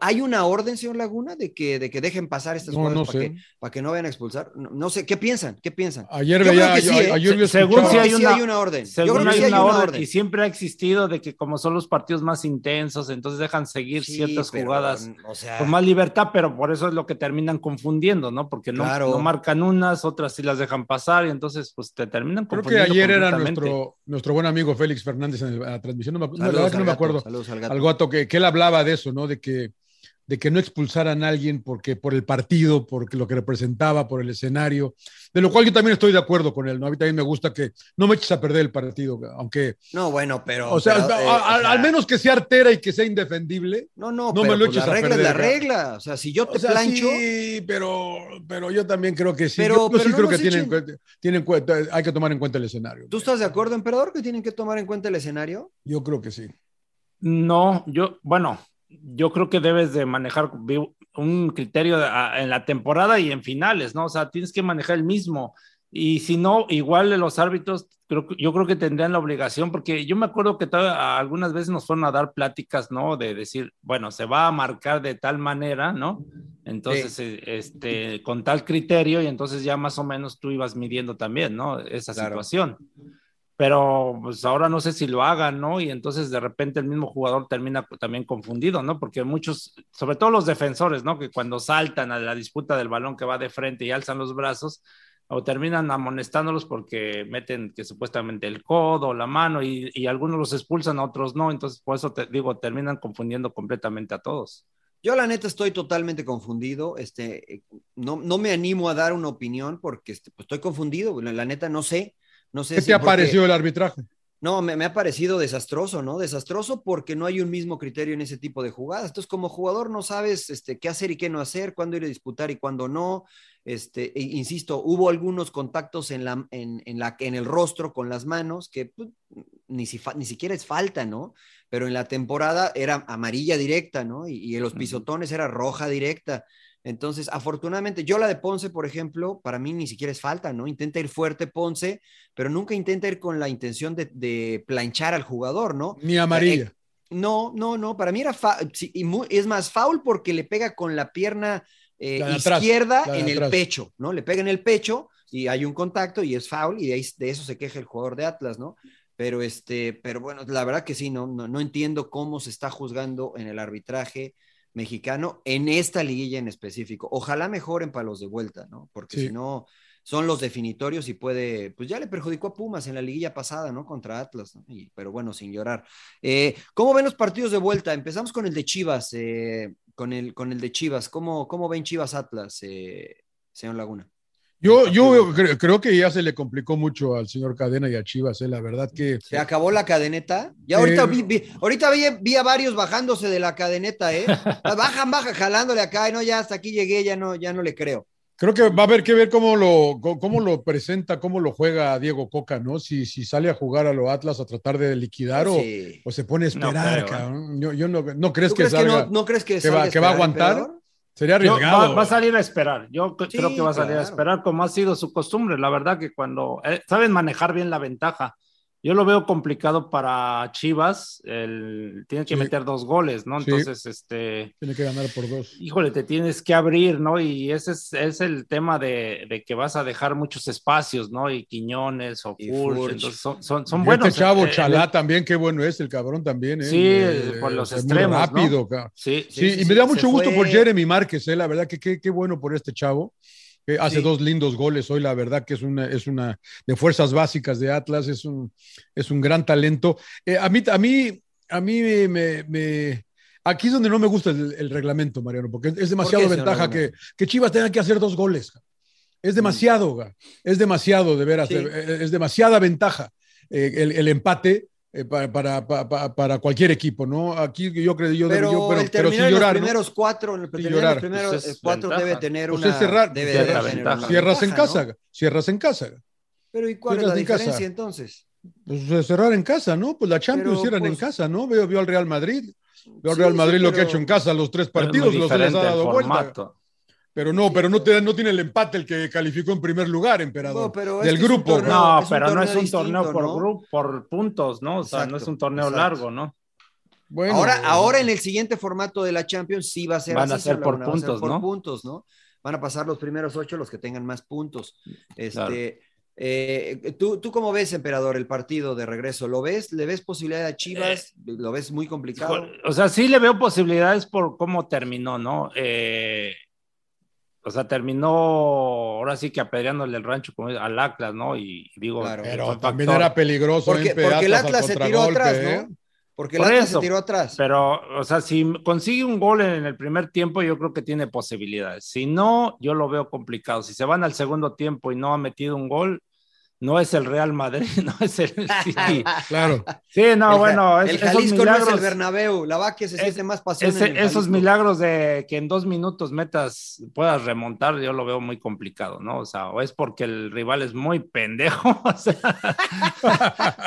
¿Hay una orden, señor Laguna, de que, de que dejen pasar estas No, jugadas no para, que, para que no vayan a expulsar? No, no sé, ¿qué piensan? ¿Qué piensan? Ayer veía, sí, ¿eh? ayer según si hay sí una- hay una orden. Yo Según creo que hay sí hay una orden, orden. y siempre ha existido de que como son los partidos más intensos, entonces dejan seguir Sí, ciertas pero, jugadas O sea, con más libertad, pero por eso es lo que terminan confundiendo, ¿no? Porque no, Claro. no marcan unas, otras sí las dejan pasar y entonces pues te terminan Creo que confundiendo. ayer era nuestro, nuestro buen amigo Félix Fernández en la transmisión. No me, no, la verdad que no me acuerdo. Saludos al gato. Al gato que, que él hablaba de eso, ¿no? De que, de que no expulsaran a alguien porque, por el partido, por lo que representaba, por el escenario. De lo cual yo también estoy de acuerdo con él, ¿no? A mí también me gusta que no me eches a perder el partido, aunque, No, bueno, pero. o sea, pero, a- eh, a- o sea, al menos que sea artera y que sea indefendible. No, no, no me pero, lo pues, eches la a regla es perder, la cara. regla. O sea, si yo te O sea, plancho. sí, pero, pero yo también creo que sí. Pero- yo, yo pero sí no creo que tienen, echen- tienen cuenta, hay que tomar en cuenta el escenario. ¿Tú estás de acuerdo, emperador, que tienen que tomar en cuenta el escenario? Yo creo que sí. No, yo, bueno, yo creo que debes de manejar un criterio en la temporada y en finales, ¿no? O sea, tienes que manejar el mismo. Y si no, igual los árbitros, creo, yo creo que tendrían la obligación, porque yo me acuerdo que algunas veces nos fueron a dar pláticas, ¿no? De decir, bueno, se va a marcar de tal manera, ¿no? Entonces, eh, este, con tal criterio, y entonces ya más o menos tú ibas midiendo también, ¿no? Esa Claro. situación. Pero pues ahora no sé si lo hagan, ¿no? Y entonces de repente el mismo jugador termina también confundido, ¿no? Porque muchos, sobre todo los defensores, ¿no? Que cuando saltan a la disputa del balón que va de frente y alzan los brazos, o terminan amonestándolos porque meten que supuestamente el codo, la mano, y, y algunos los expulsan, otros no, entonces por eso te digo, terminan confundiendo completamente a todos. Yo la neta estoy totalmente confundido, este, no, no me animo a dar una opinión porque este, pues, estoy confundido, la, la neta no sé, no sé ¿Qué si te ha porque- parecido el arbitraje? No, me, me ha parecido desastroso, ¿no? Desastroso porque no hay un mismo criterio en ese tipo de jugadas. Entonces, como jugador no sabes este, qué hacer y qué no hacer, cuándo ir a disputar y cuándo no. Este, e- insisto, hubo algunos contactos en, la, en, en la, en el rostro con las manos que pues, ni, si ni siquiera es falta, ¿no? Pero en la temporada era amarilla directa, ¿no? Y, y en los pisotones era roja directa. Entonces, afortunadamente, yo la de Ponce, por ejemplo, para mí ni siquiera es falta, ¿no? Intenta ir fuerte Ponce, pero nunca intenta ir con la intención de, de planchar al jugador, ¿no? Ni amarilla. Eh, no, no, no, para mí era sí, y es más foul porque le pega con la pierna eh, La de atrás, izquierda la en el atrás. pecho, ¿no? Le pega en el pecho y hay un contacto y es foul y de, ahí- de eso se queja el jugador de Atlas, ¿no? Pero este, pero bueno, la verdad que sí, no, no, no entiendo cómo se está juzgando en el arbitraje mexicano en esta liguilla en específico. Ojalá mejoren para los de vuelta, ¿no? Porque Sí. si no, son los definitorios y puede, pues ya le perjudicó a Pumas en la liguilla pasada, ¿no? Contra Atlas, ¿no? Y- pero bueno, sin llorar. Eh, ¿Cómo ven los partidos de vuelta? Empezamos con el de Chivas, eh, con, el, con el de Chivas. ¿Cómo, cómo ven Chivas Atlas, eh, señor Laguna? Yo, yo creo, creo que ya se le complicó mucho al señor Cadena y a Chivas, eh, la verdad que ¿Se acabó la cadeneta? Ya Eh, ahorita vi, vi- ahorita vi, vi a varios bajándose de la cadeneta, ¿eh? Bajan, bajan, jalándole acá, y no, ya hasta aquí llegué, ya no, ya no le creo. creo que va a haber que ver cómo lo, cómo lo presenta, cómo lo juega Diego Coca, ¿no? Si, si sale a jugar a lo Atlas a tratar de liquidar o, Sí. o se pone a esperar, ¿eh? cabrón. Yo, yo no, no crees ¿Tú que crees salga, no, no crees que, que va, que va a aguantar. emperador? Sería Yo- arriesgado. va, va a salir a esperar. Yo Sí, creo que va a salir a esperar como ha sido su costumbre. La verdad que cuando eh, saben manejar bien la ventaja. Yo lo veo complicado para Chivas. El, tiene que Sí. meter dos goles, ¿no? Sí. Entonces, este, Tiene que ganar por dos. híjole, te tienes que abrir, ¿no? Y ese es, es el tema de, de que vas a dejar muchos espacios, ¿no? Y Quiñones o Furch, entonces son, son, son Y buenos. Este chavo eh, Chalá eh, también, qué bueno es el cabrón también, ¿eh? Sí, Eh, por los sea, muy extremos, ¿no? Sí, Sí, Sí, y me da mucho gusto por. Jeremy Márquez, ¿eh? la verdad que qué bueno por este chavo. Que hace Sí. dos lindos goles hoy, la verdad que es una, es una de fuerzas básicas de Atlas, es un, es un gran talento. Eh, a mí, a mí, a mí me, me- aquí es donde no me gusta el, el reglamento, Mariano, porque es demasiado ventaja que, que Chivas tenga que hacer dos goles. Es demasiado, ga. es demasiado, de veras, Sí. eh, es demasiada ventaja eh, el, el empate. Eh, para, para, para, para cualquier equipo, ¿no? Aquí yo creo, yo, Pero, yo- pero, el pero sin en llorar, los ¿no? primeros cuatro, en el Sin en llorar. los primeros Pues es eh, cuatro ventaja. debe tener Pues una. es cerrar, debe cierras, de la tener ventaja. una cierras en casa, ¿no? cierras en casa. Pero ¿y cuál es Cierras la en casa. diferencia entonces? Pues eh, cerrar en casa, ¿no? Pues la Champions Pero, cierran en pues, casa, ¿no? Veo, veo al Real Madrid. Veo al Sí, Real sí, Madrid lo que ha hecho en casa los tres es partidos, los les ha dado vuelta. Pero no, pero no, te, no tiene el empate el que calificó en primer lugar, emperador. No, pero del grupo. torneo- ¿no? No, pero no es torneo un torneo distinto, por ¿no? grupo, por puntos, ¿no? O sea, no Exacto, es un torneo exacto. largo, ¿no? Bueno, ahora, ahora en el siguiente formato de la Champions sí va a ser Van a así, ser señor por va a ser puntos, por ¿no? puntos, ¿no? Van a pasar los primeros ocho los que tengan más puntos. Este, Claro. eh, ¿tú, ¿Tú cómo ves, emperador, el partido de regreso? ¿Lo ves? ¿Le ves posibilidad a Chivas? ¿Lo ves muy complicado? O sea, sí le veo posibilidades por cómo terminó, ¿no? Eh, o sea, terminó ahora sí que apedreándole el rancho al Atlas, ¿no? Y digo, Claro. Pero también era peligroso. Porque, el Atlas se tiró atrás, ¿eh? ¿no? Porque el Por Atlas eso, se tiró atrás. Pero, o sea, si consigue un gol en el primer tiempo, yo creo que tiene posibilidades. Si no, yo lo veo complicado. Si se van al segundo tiempo y no ha metido un gol, no es el Real Madrid, no es el City. Claro. Sí, no, el, bueno, el es, esos Jalisco no es el milagros, Bernabéu. La va que se siente más pasión. ese- en el esos milagros de que en dos minutos metas, puedas remontar, yo lo veo muy complicado, ¿no? O sea, o es porque el rival es muy pendejo, o sea,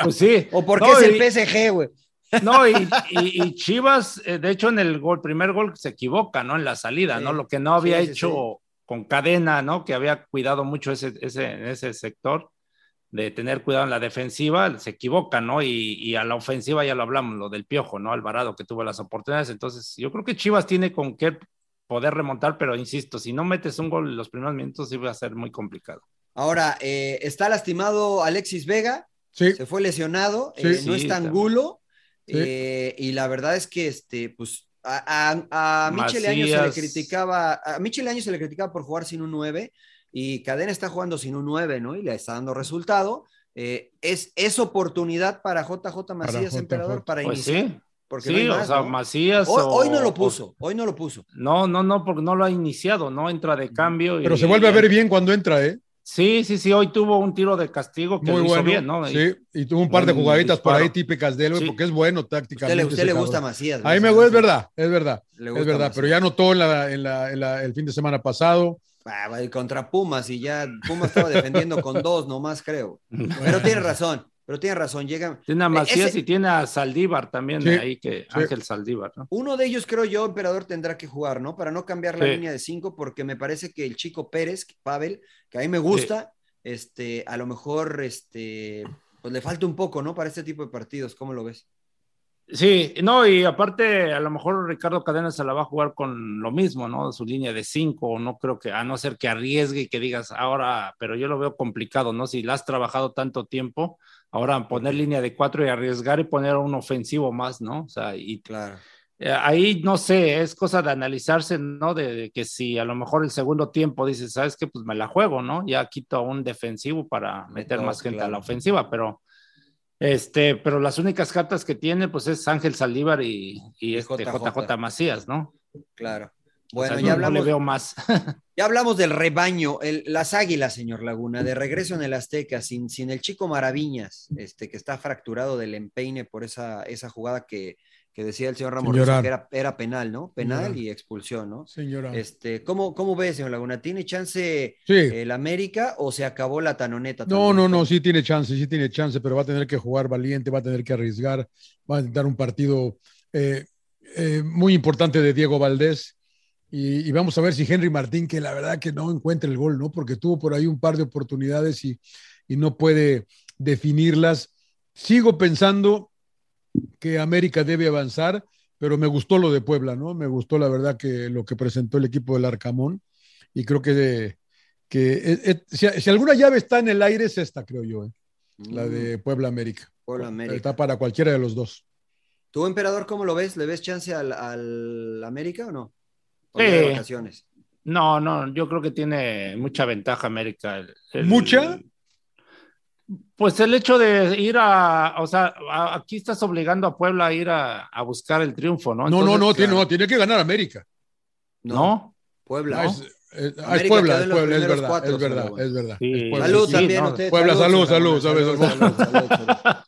pues sí. O porque No, es el y- PSG, güey. No, y, y- y Chivas, eh, de hecho, en el gol, primer gol se equivoca, ¿no? En la salida, Sí. ¿no? Lo que no había Sí, sí, hecho con cadena, ¿no? Que había cuidado mucho ese, ese, ese sector de tener cuidado en la defensiva, se equivoca, ¿no? Y, y a la ofensiva ya lo hablamos, lo del piojo, ¿no? Alvarado que tuvo las oportunidades. Entonces, yo creo que Chivas tiene con qué poder remontar, pero insisto, si no metes un gol en los primeros minutos, sí va a ser muy complicado. Ahora, eh, está lastimado Alexis Vega. Sí. Se fue lesionado, Sí. eh, Sí, no está también. Angulo. Sí. eh, y la verdad es que este, pues, a, a, a Michel Año se le criticaba, a Michel Año se le criticaba por jugar sin un 9 y Cadena está jugando sin un 9, ¿no? Y le está dando resultado. Eh, es, es oportunidad para JJ Macías, JJ. emperador, para Pues iniciar. sí. Porque Sí, no hay o más, sea, ¿no? Macías. Hoy, o- hoy no lo o- puso, hoy no lo puso. No, no, no, porque no lo ha iniciado, ¿no? Entra de cambio. Pero y- se vuelve a ver bien cuando entra, ¿eh? Sí, sí, sí, hoy tuvo un tiro de castigo que Muy lo hizo bueno. bien, ¿no? Sí, y tuvo un par de jugaditas por ahí típicas de él, Sí. porque es bueno A usted tácticamente. le, usted le gusta Macías. A mí me gusta, es verdad, es verdad. Le Es verdad, Macías. pero ya notó en la, en la- en la- el fin de semana pasado. Ah, va, contra Pumas y ya Pumas estaba defendiendo con dos nomás, creo. Pero tiene razón, pero tiene razón. Llega, Tiene a Macías Ese- y tiene a Saldívar también Sí, ahí, que sí. Ángel Saldívar, ¿no? Uno de ellos, creo yo, Emperador tendrá que jugar, ¿no? Para no cambiar la Sí. línea de cinco, porque me parece que el chico Pérez, Pavel, que a mí me gusta, este, a lo mejor, este, pues le falta un poco, ¿no? Para este tipo de partidos, ¿cómo lo ves? Sí, no, y aparte, a lo mejor Ricardo Cadena se la va a jugar con lo mismo, ¿no? Su línea de cinco, no creo que, a no ser que arriesgue y que digas ahora, pero yo lo veo complicado, ¿no? Si la has trabajado tanto tiempo, ahora poner línea de cuatro y arriesgar y poner un ofensivo más, ¿no? O sea, y Claro. eh, ahí no sé, es cosa de analizarse, ¿no? De, de que si a lo mejor el segundo tiempo dices, ¿sabes qué? Pues me la juego, ¿no? Ya quito a un defensivo para meter No, más gente a claro. la ofensiva, pero este, pero las únicas cartas que tiene, pues es Ángel Saldívar y, y Y este JJ. JJ Macías, ¿no? Claro. O Bueno, sea, ya no- no hablamos, le veo más. ya hablamos del rebaño, el- las águilas, señor Laguna, de regreso en el Azteca, sin, sin el chico Maraviñas, este, que está fracturado del empeine por esa, esa jugada que, que decía el señor Ramos que era, era penal, ¿no? Penal y expulsión, ¿no? Señora. Este, ¿cómo, ¿Cómo ve, señor Laguna? ¿Tiene chance Sí. el América o se acabó la tanoneta? No, no, no, sí tiene chance, sí tiene chance, pero va a tener que jugar valiente, va a tener que arriesgar, va a dar un partido eh, eh, muy importante de Diego Valdés. Y, y vamos a ver si Henry Martín, que la verdad que no encuentra el gol, ¿no? Porque tuvo por ahí un par de oportunidades y, y no puede definirlas. Sigo pensando que América debe avanzar, pero me gustó lo de Puebla, ¿no? Me gustó la verdad que lo que presentó el equipo del Arcamón y creo que, que eh, eh, si, si alguna llave está en el aire es esta, creo yo, ¿eh? la de Puebla América. Mm, Puebla América. Está para cualquiera de los dos. ¿Tú, emperador, cómo lo ves? ¿Le ves chance al, al América o no? ¿O Sí. ya de vacaciones? No, no, yo creo que tiene mucha ventaja América. El- el- ¿Mucha? Pues el hecho de ir a, o sea, a- aquí estás obligando a Puebla a ir a, a buscar el triunfo, ¿no? No, no, Entonces, no, tiene, no, tiene que ganar América. ¿No? Puebla. Ah, ¿no? es, es- es América Puebla, es Puebla, es verdad, cuatro, es verdad, es verdad. Sí. es Puebla. Salud Sí, también, no. Puebla, salud, salud, salud, salud, salud, salud.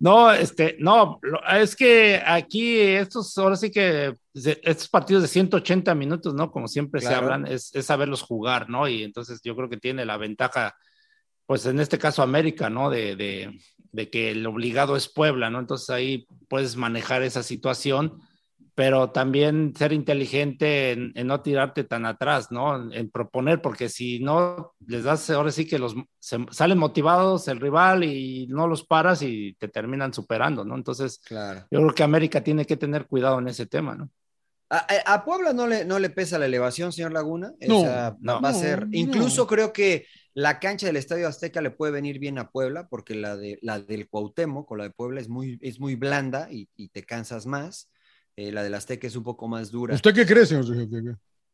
No, este, no, es que aquí estos, ahora sí que estos partidos de 180 minutos, ¿no? Como siempre se hablan, es, es saberlos jugar, ¿no? Y entonces yo creo que tiene la ventaja, pues en este caso América, ¿no? De, de, de que el obligado es Puebla, ¿no? Entonces ahí puedes manejar esa situación, pero también ser inteligente en, en no tirarte tan atrás, ¿no? En, en proponer, porque si no les das, ahora sí que los se- salen motivados el rival y no los paras y te terminan superando, ¿no? Entonces, Claro. yo creo que América tiene que tener cuidado en ese tema, ¿no? A, Puebla no le, no le pesa la elevación, señor Laguna. No, O sea, no. va a ser. No, Incluso no. creo que la cancha del Estadio Azteca le puede venir bien a Puebla, porque la, de, la del Cuauhtémoc o la de Puebla es muy, es muy blanda y, y te cansas más. Eh, la del Azteca es un poco más dura. ¿Usted qué cree, señor?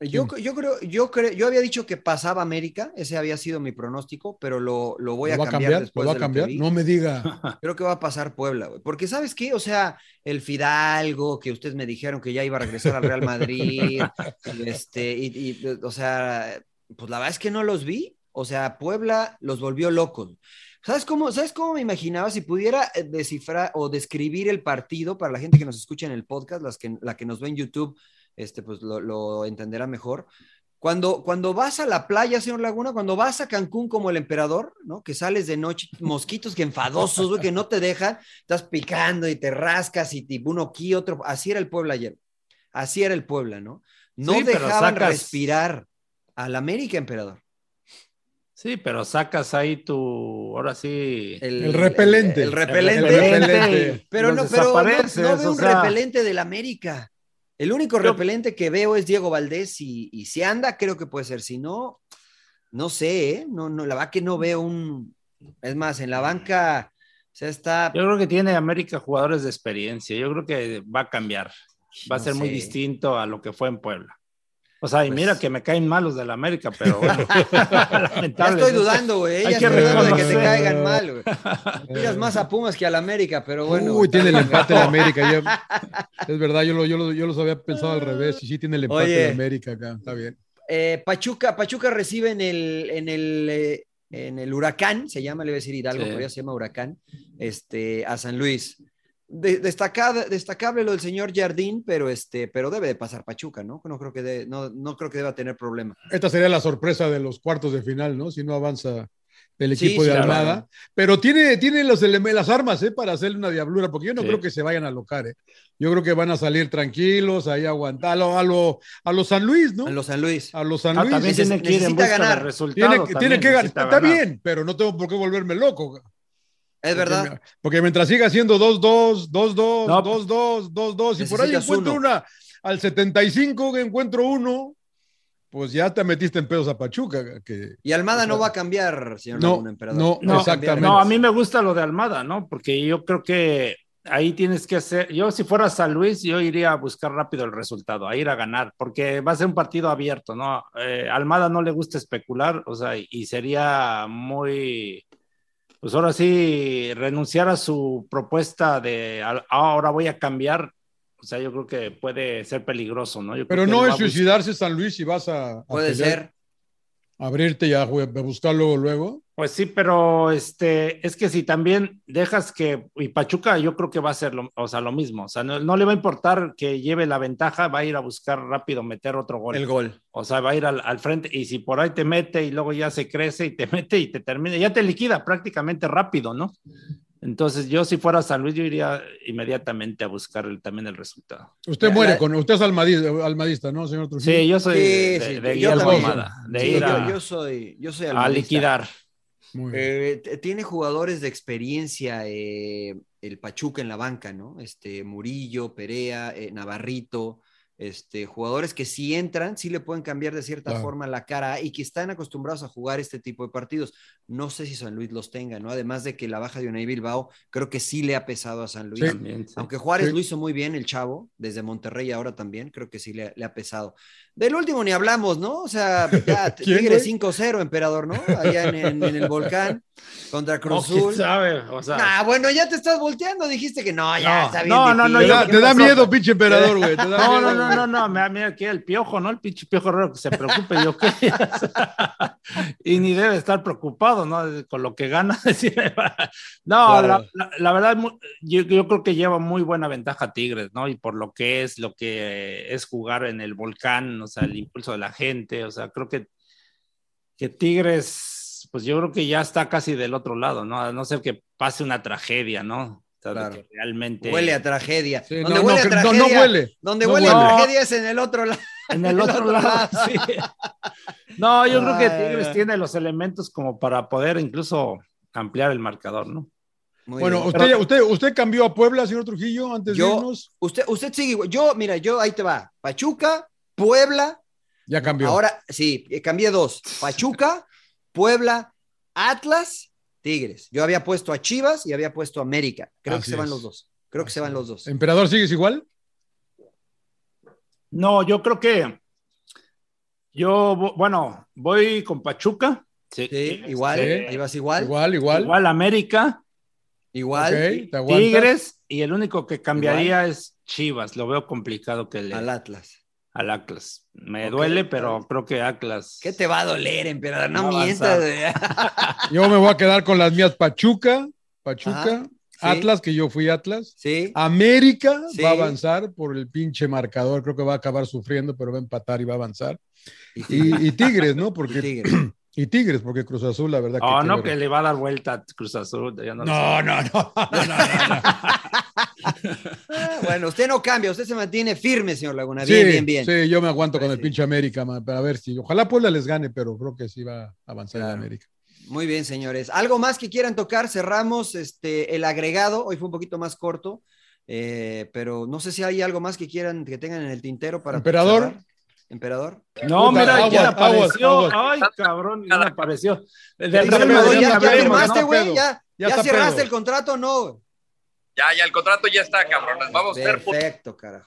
Yo, yo creo, yo creo, yo había dicho que pasaba América, ese había sido mi pronóstico, pero lo, lo voy ¿Lo a cambiar, después ¿Lo va a cambiar? No me diga. Creo que va a pasar Puebla, güey. Porque, ¿sabes qué? O sea, el Fidalgo, que ustedes me dijeron que ya iba a regresar al Real Madrid, este, y, y, o sea, pues la verdad es que no los vi. O sea, Puebla los volvió locos. ¿Sabes cómo, ¿Sabes cómo me imaginaba si pudiera eh, descifrar o describir el partido para la gente que nos escucha en el podcast, las que, la que nos ve en YouTube, este, pues lo, lo entenderá mejor. Cuando, cuando vas a la playa, señor Laguna, cuando vas a Cancún como el emperador, ¿no? Que sales de noche, mosquitos que enfadosos, güey, que no te dejan, estás picando y te rascas y tipo uno aquí, otro. Así era el Puebla ayer. Así era el Puebla, ¿no? No Sí, dejaban sacas- respirar al América, emperador. Sí, pero sacas ahí tu, ahora sí, El repelente. El, repelente. El repelente. y Pero, no, pero no, no veo o un sea, repelente del América. El único Yo- repelente que veo es Diego Valdés y, y si anda, creo que puede ser. Si no, no sé, ¿eh? No, no, la verdad que no veo un. Es más, en la banca, sea, está. Yo creo que tiene América jugadores de experiencia. Yo creo que va a cambiar. Va a No ser muy distinto a lo que fue en Puebla. O sea, y Pues- mira que me caen malos de la América, pero bueno. Ya estoy dudando, güey. Ya estoy dudando de que te caigan mal, güey. Miras más a Pumas que a la América, pero bueno. Uy, tiene el empate de América. ya- es verdad, yo, lo, yo, lo- yo los había pensado al revés. Y sí, tiene el empate Oye. de América acá. Está bien. Eh, Pachuca, Pachuca recibe en el, en el, eh, en el Huracán, se llama, le voy a decir Hidalgo, Sí. pero ya se llama Huracán, este, a San Luis. De- destacada- destacable lo del señor Jardín, pero, este, pero debe de pasar Pachuca, ¿no? No creo que, de- no, no creo que deba tener problema. Esta sería la sorpresa de los cuartos de final, ¿no? Si no avanza el equipo sí, de claro. Almada. Pero tiene, tiene los las armas, ¿eh? Para hacerle una diablura, porque yo no Sí. creo que se vayan a locar, ¿eh? Yo creo que van a salir tranquilos, ahí aguantar, a lo, a lo, a lo San Luis, ¿no? A los San Luis. A los San Ah, Luis. también Neces- tiene que ir en necesita busca ganar. de resultados. Tiene, que- tiene también que ganar. Está bien, pero no tengo por qué volverme loco. Es verdad. Porque, porque mientras siga siendo 2-2, 2-2, No. 2-2, 2-2, y por ahí encuentro uno. una al 75 que encuentro uno, pues ya te metiste en pedos a Pachuca. Que, Y Almada o no va a cambiar, señor no, Laguna, emperador. no, cambiar. exactamente. No, a mí me gusta lo de Almada, ¿no? Porque yo creo que ahí tienes que hacer, yo si fuera San Luis, yo iría a buscar rápido el resultado, a ir a ganar, porque va a ser un partido abierto, ¿no? Eh, Almada no le gusta especular, o sea, y sería muy, pues ahora sí, renunciar a su propuesta de "Ah, ahora voy a cambiar, o sea, yo creo que puede ser peligroso, ¿no? Yo Pero no es suicidarse San Luis si vas a, a Puede pelear, ser. Abrirte y a, jue- a buscar luego, luego. Pues sí, pero este, es que si también dejas que, y Pachuca yo creo que va a ser lo, o sea, lo mismo, o sea, no, no le va a importar que lleve la ventaja, va a ir a buscar rápido meter otro gol. El gol. O sea, va a ir al, al frente y si por ahí te mete y luego ya se crece y te mete y te termina, ya te liquida prácticamente rápido, ¿no? Entonces yo si fuera San Luis yo iría inmediatamente a buscar el- también el resultado. Usted muere la- con. Usted es almadista, almadista ¿no, señor Trujillo? Sí, yo soy Sí, de, sí, de- de yo. Almada, de Sí, ir yo, a, yo soy, yo soy a almadista. liquidar. Muy bien. Eh, tiene jugadores de experiencia, eh, el Pachuca en la banca, ¿no? Este, Murillo, Perea, eh, Navarrito, este, jugadores que si entran, sí le pueden cambiar de cierta Claro. forma la cara y que están acostumbrados a jugar este tipo de partidos. No sé si San Luis los tenga, ¿no? Además de que la baja de Unai Bilbao creo que sí le ha pesado a San Luis. Sí. También, sí. Aunque Juárez Sí. lo hizo muy bien, el chavo, desde Monterrey ahora también, creo que sí le, le ha pesado. Del último ni hablamos, ¿no? O sea, ya ¿Quién, Tigre güey? 5-0, emperador, ¿no? Allá en, en- en el volcán contra No, Cruz Azul. sabe, o sea, Ah, bueno, ya te estás volteando, dijiste que no, ya No, está bien. no, no, no, Te da, ¿qué te da pasó? miedo, pinche emperador, güey. da No, miedo, no, no, no, mira, mira aquí el piojo, ¿no? El pinche piojo raro que se preocupe, yo qué. y ni debe estar preocupado, ¿no? Con lo que gana. no, Claro. la, la- la verdad, yo creo que lleva muy buena ventaja Tigres, ¿no? Y por lo que es, lo que es jugar en el volcán, o sea, el impulso de la gente, o sea, creo que, que Tigres, pues yo creo que ya está casi del otro lado, ¿no? A no ser que pase una tragedia, ¿no? Claro. realmente. Huele a tragedia. Sí, donde no, huele no, a no, no tragedia, huele. Donde No huele a tragedia es en el otro lado. En el otro lado, sí. No, yo creo que Tigres tiene los elementos como para poder incluso ampliar el marcador, ¿no? Muy Bueno, bien. usted, Pero- usted, usted cambió a Puebla, señor Trujillo, antes Yo- de irnos. usted, usted sigue igual. Yo, mira, yo ahí te va. Pachuca, Puebla, Ya cambió. Ahora, sí, cambié dos. Pachuca, Puebla, Atlas, Tigres. Yo había puesto a Chivas y había puesto a América. Creo que se van es. los dos. Creo que se van los dos. ¿Emperador sigues igual? No, yo creo que yo, bueno, voy con Pachuca. Sí, Sí, igual. Sí. Ahí vas igual. Igual, igual. Igual América, Igual. Tigres, y el único que cambiaría es Chivas. Lo veo complicado que le Al Atlas. Al Atlas. Me duele, pero creo que Atlas. ¿Qué te va a doler, emperador? No a mientas. Yo me voy a quedar con las mías Pachuca, Pachuca, Ajá, sí. Atlas, que yo fui Atlas. Sí. América Sí. va a avanzar por el pinche marcador. Creo que va a acabar sufriendo, pero va a empatar y va a avanzar. Y, y Tigres, ¿no? Porque, Y Tigres. y Tigres, porque Cruz Azul, la verdad que. Oh, qué no, que le va a dar vuelta a Cruz Azul. ya no No, sé. no, no, no, no, no. Ah, bueno, usted no cambia, usted se mantiene firme, señor Laguna. Sí, Bien, bien, bien. sí, yo me aguanto con el pinche América, man, para ver si. Ojalá Puebla les gane, pero creo que sí va a avanzar en. América. Muy bien, señores. ¿Algo más que quieran tocar? Cerramos este, el agregado. Hoy fue un poquito más corto, eh, pero no sé si hay algo más que quieran, que tengan en el tintero para. Emperador. Emperador. No, Puta, mira, ya aguas, apareció. aguas, Ay, cabrón, ya apareció. Del Dice Real Emperador, Madrid ya, firmaste, güey. Ya, ¿Ya, está cerraste pedo. el contrato no? Ya, ya, el contrato ya está, cabrones. Vamos a ser putos. Perfecto, carajo.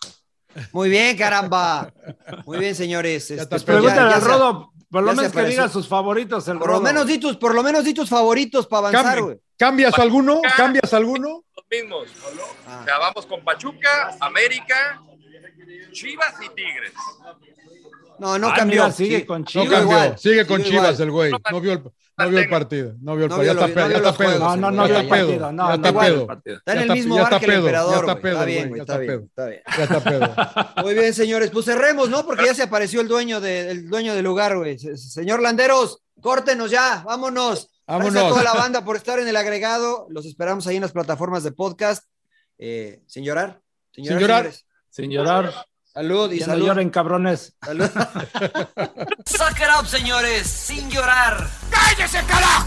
Muy bien, caramba. Muy bien, señores. Este, pues, Pregúntale al Rodo, por lo menos que diga sus favoritos. El Por lo menos di tus, por lo menos di tus favoritos para avanzar, güey. ¿Cambias alguno? ¿Cambias alguno? Los mismos. Ah. O sea, vamos con Pachuca, América, Chivas y Tigres. No, no Ah, cambió. mira, sigue Sí, con No Chivas. cambió. igual, Sigue con sigue Chivas igual. el güey. No vio el, no vio el partido. No vio el No partido. Ya está pedo. no pedo. No, no, Ya no está el pedo. No, Ya no está vio el pedo. Está en el mismo bar que el emperador, ya está pedo, Está güey, bien, está bien, pedo. está bien. Ya está pedo. Muy bien, señores. Pues cerremos, ¿no? Porque ya se apareció el dueño, de- el dueño del lugar, güey. Se- Señor Landeros, córtenos ya, vámonos. Gracias a Vámonos. toda la banda por estar en el agregado. Los esperamos ahí en las plataformas de podcast. Eh, sin llorar. Sin llorar. señores. Sin llorar. Salud y Ya no salud. lloren, cabrones. Salud. Suck it up, señores, sin llorar. ¡Cállese, carajo!